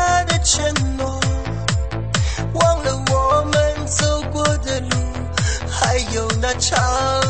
他的承诺忘了我们走过的路还有那场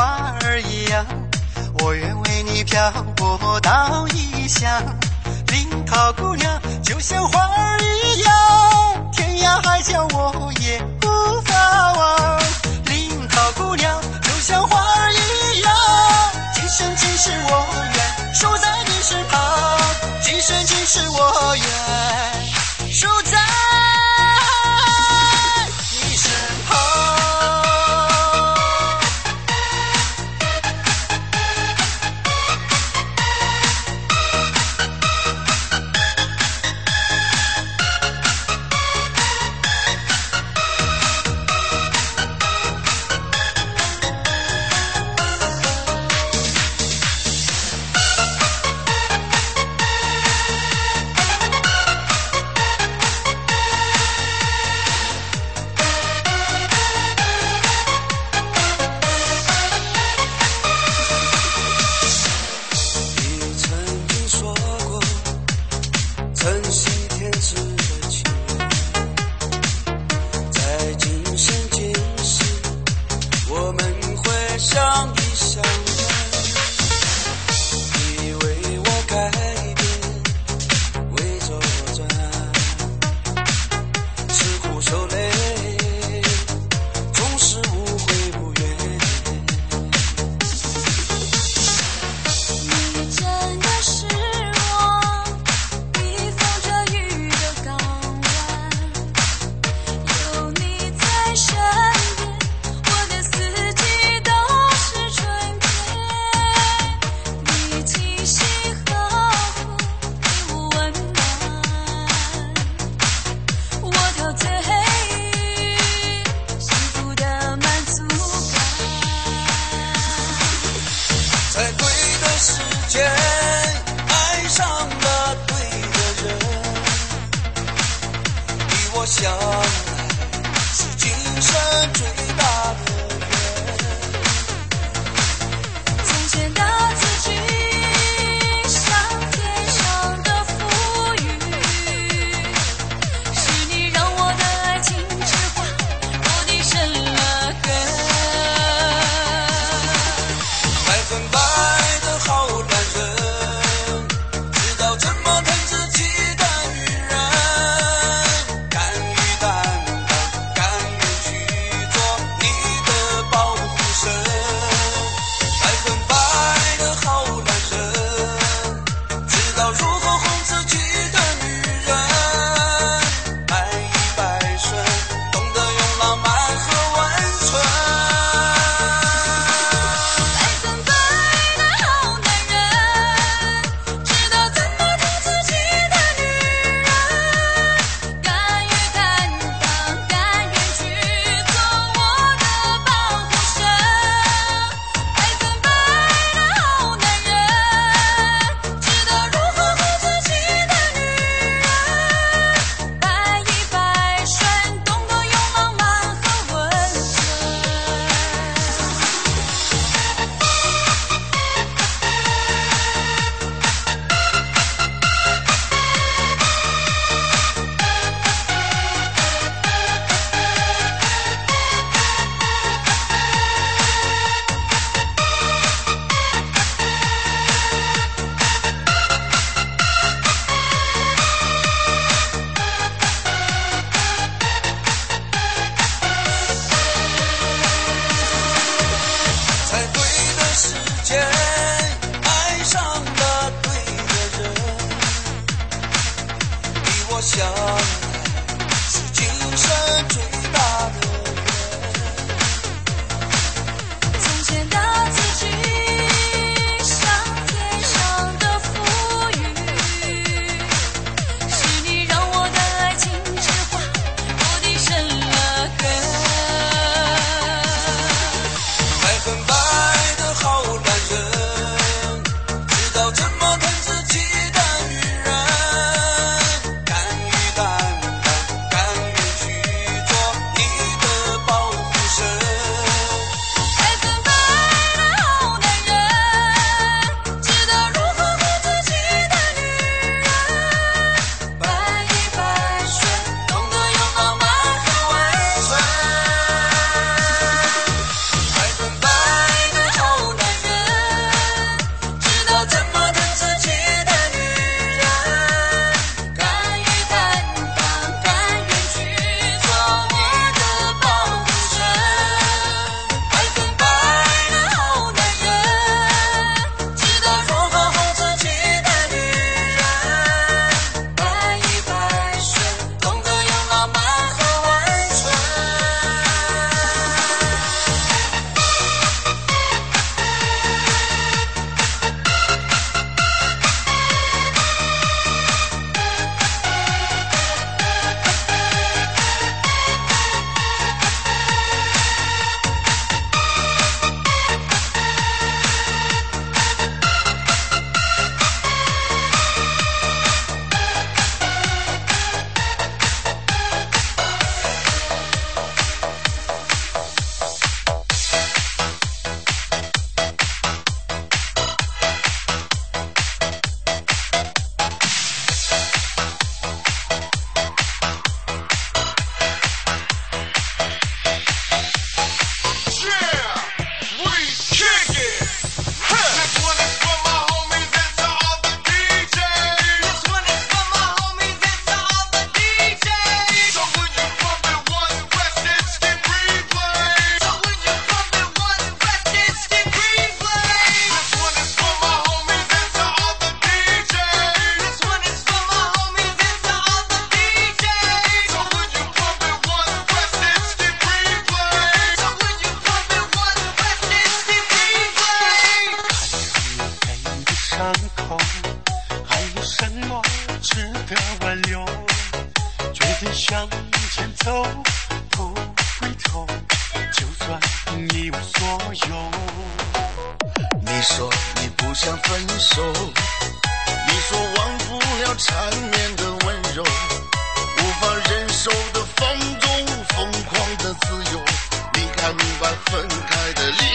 花儿一样，我愿为你漂泊到异乡。灵桃姑娘就像花儿一样，天涯海角我也不法望。灵桃姑娘就像花儿一样，今生今世我愿守在你身旁，今生今世我愿守在。向前走，不回头，就算一无所有。你说你不想分手，你说忘不了缠绵的温柔，无法忍受的放纵，疯狂的自由，你看明白分开的理。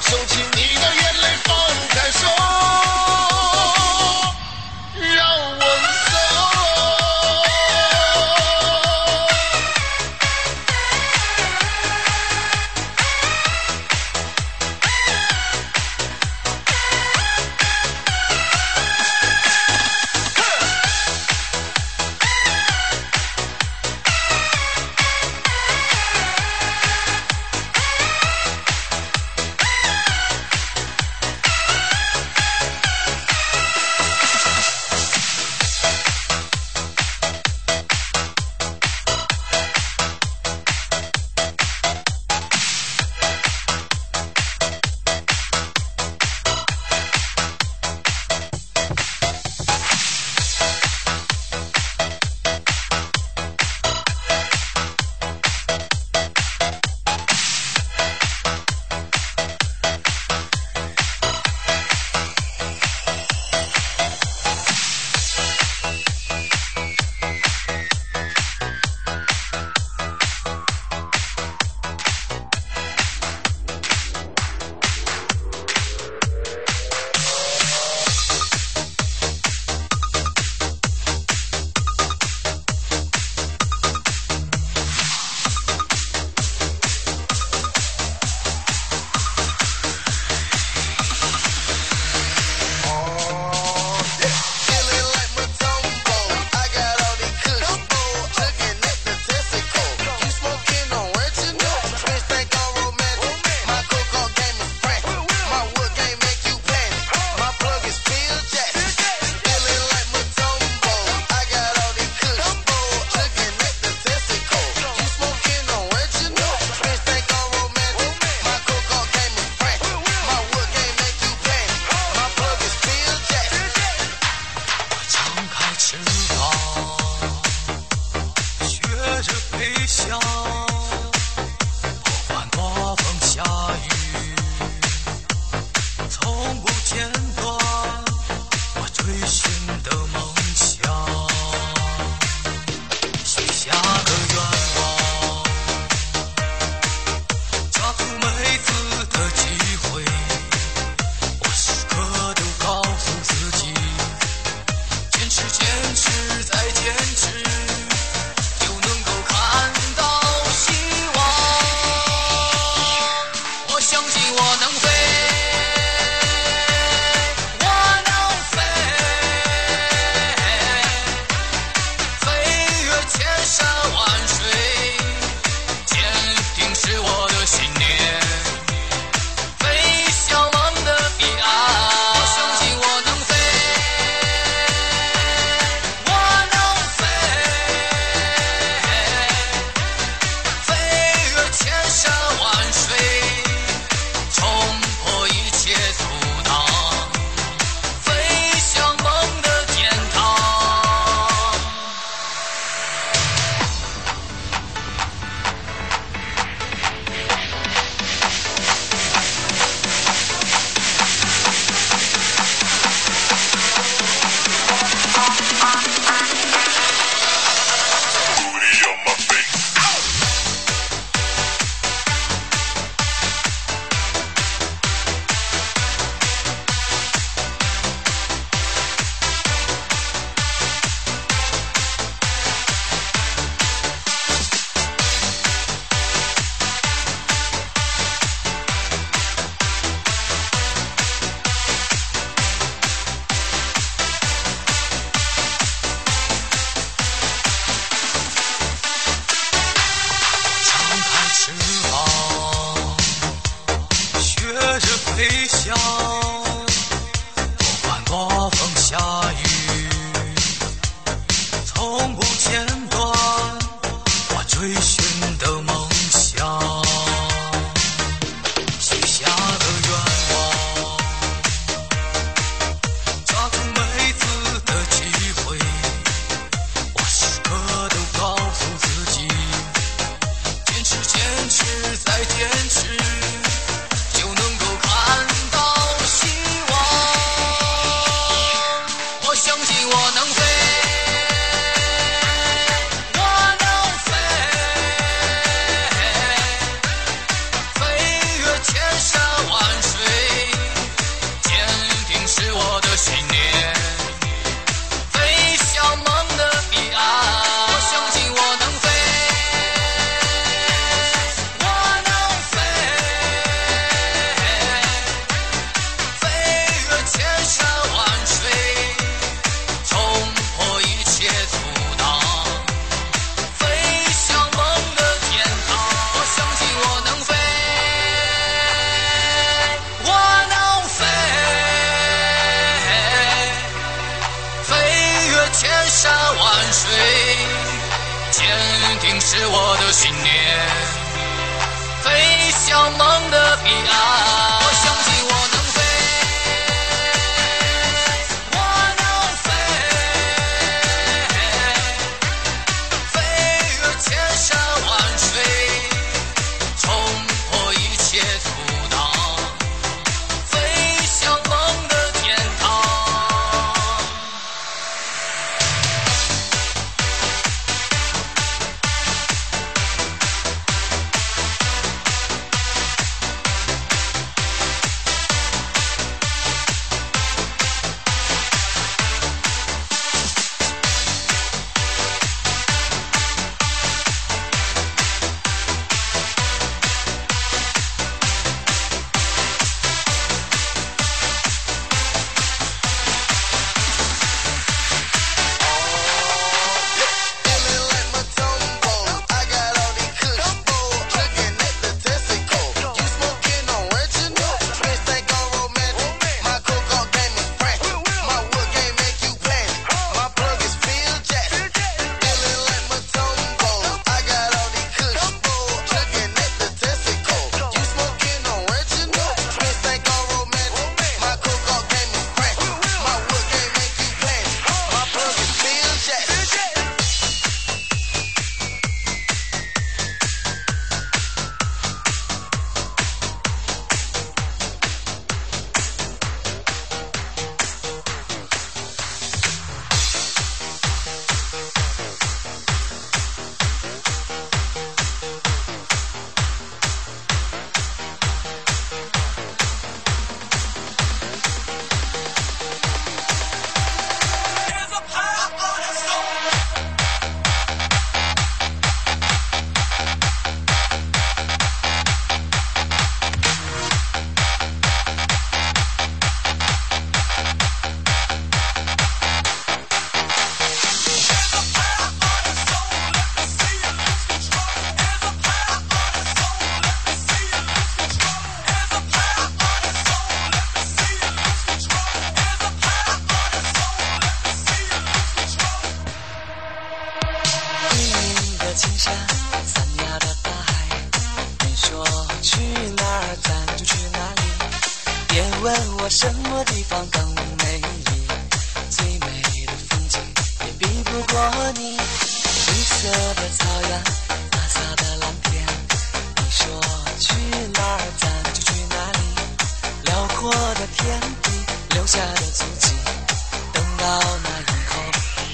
收起你的眼泪放开手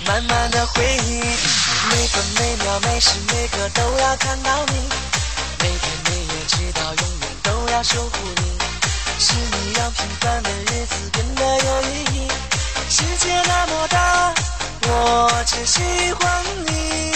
慢慢的回忆每分每秒每时每刻都要看到你。每天每夜直到永远都要守护你是你让平凡的日子变得有意义。世界那么大我只喜欢你。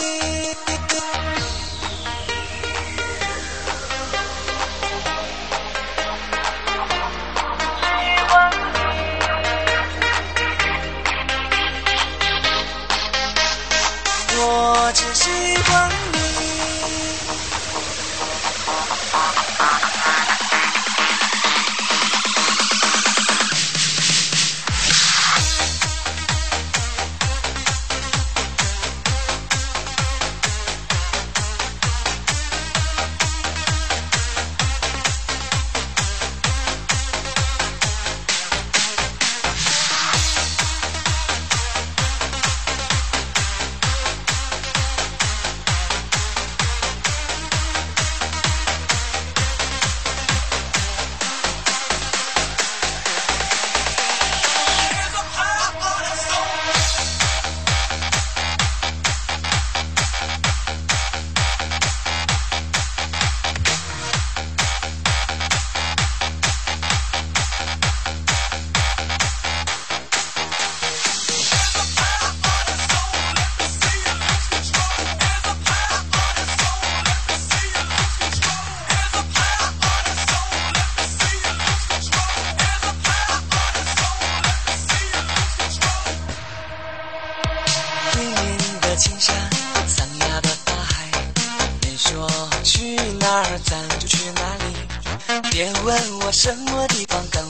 问我什么地方更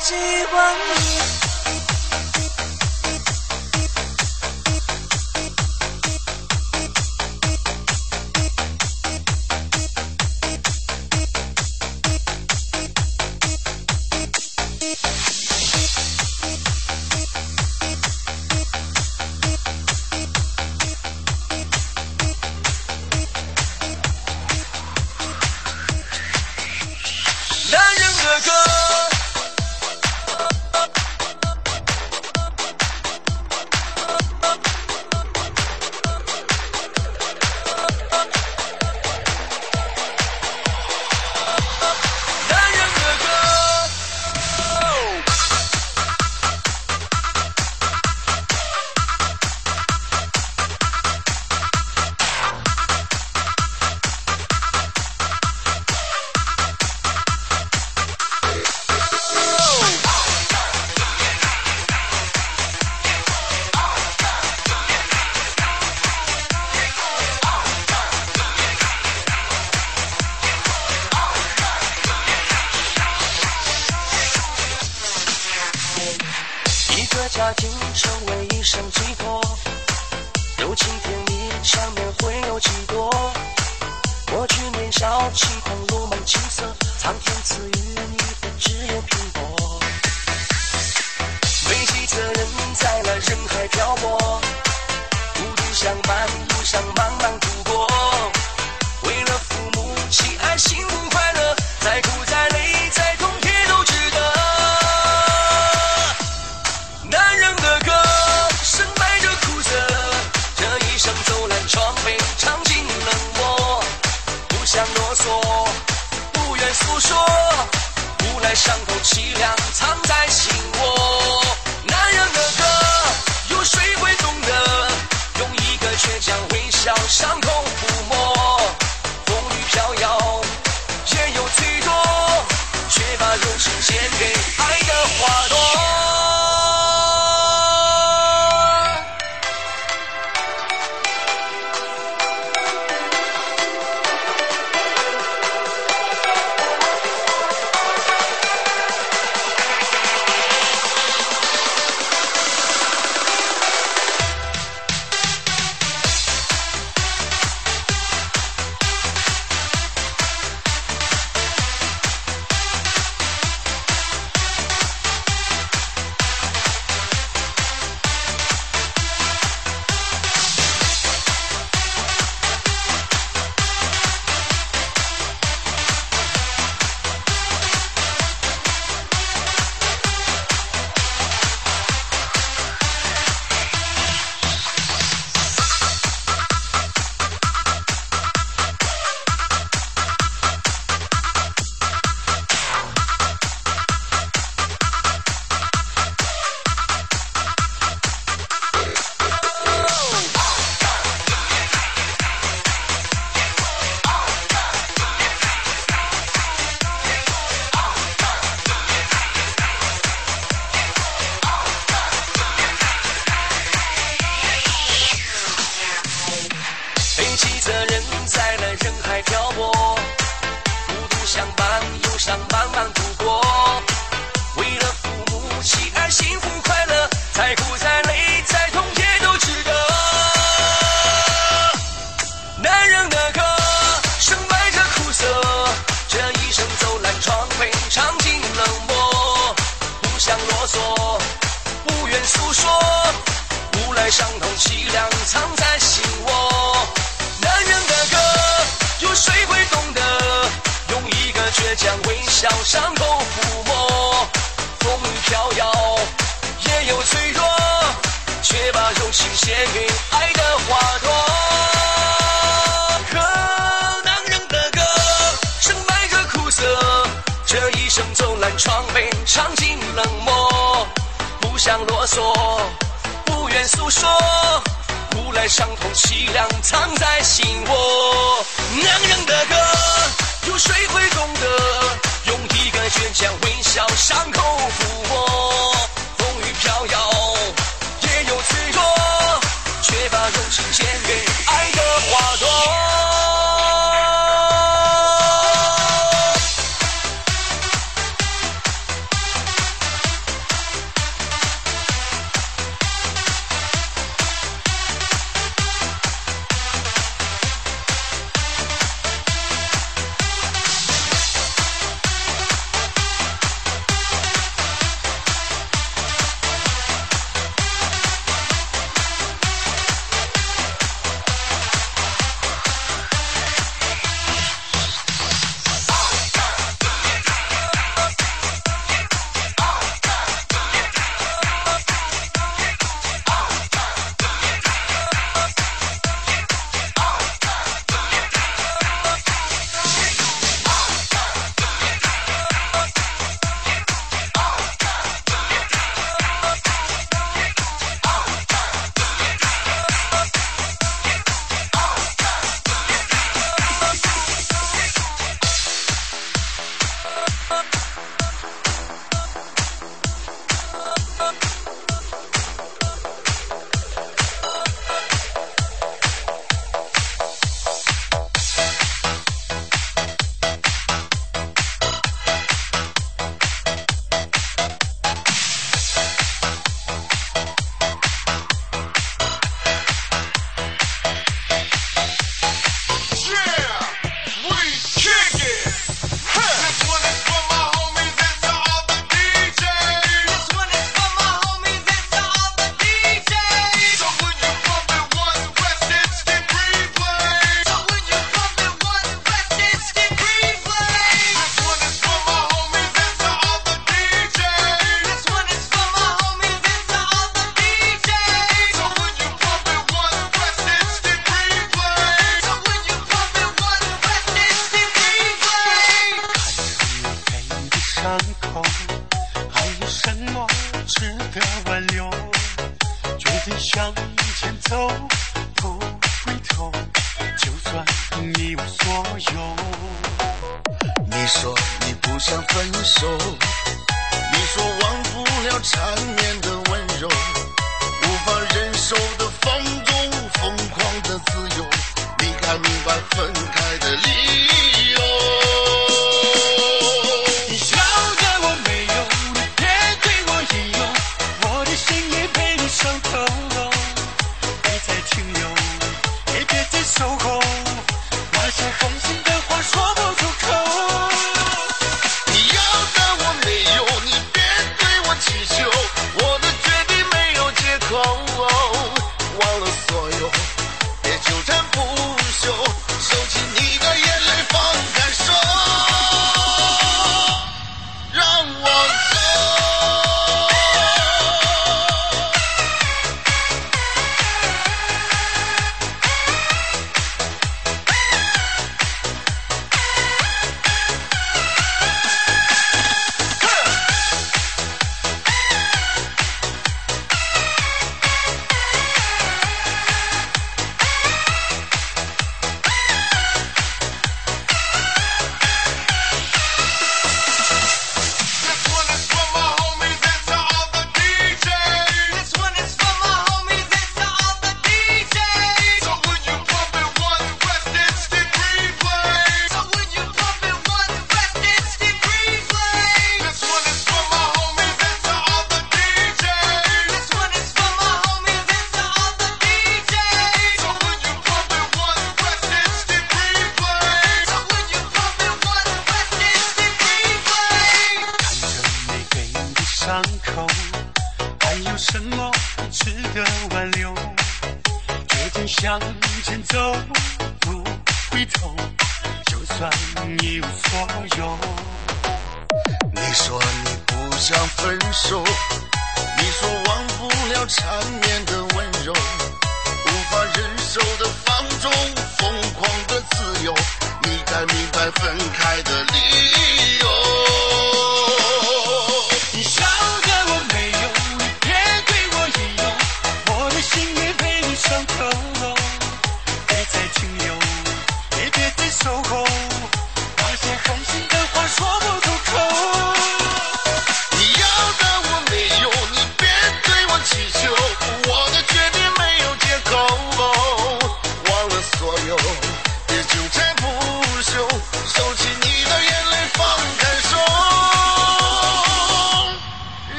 喜欢你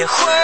也会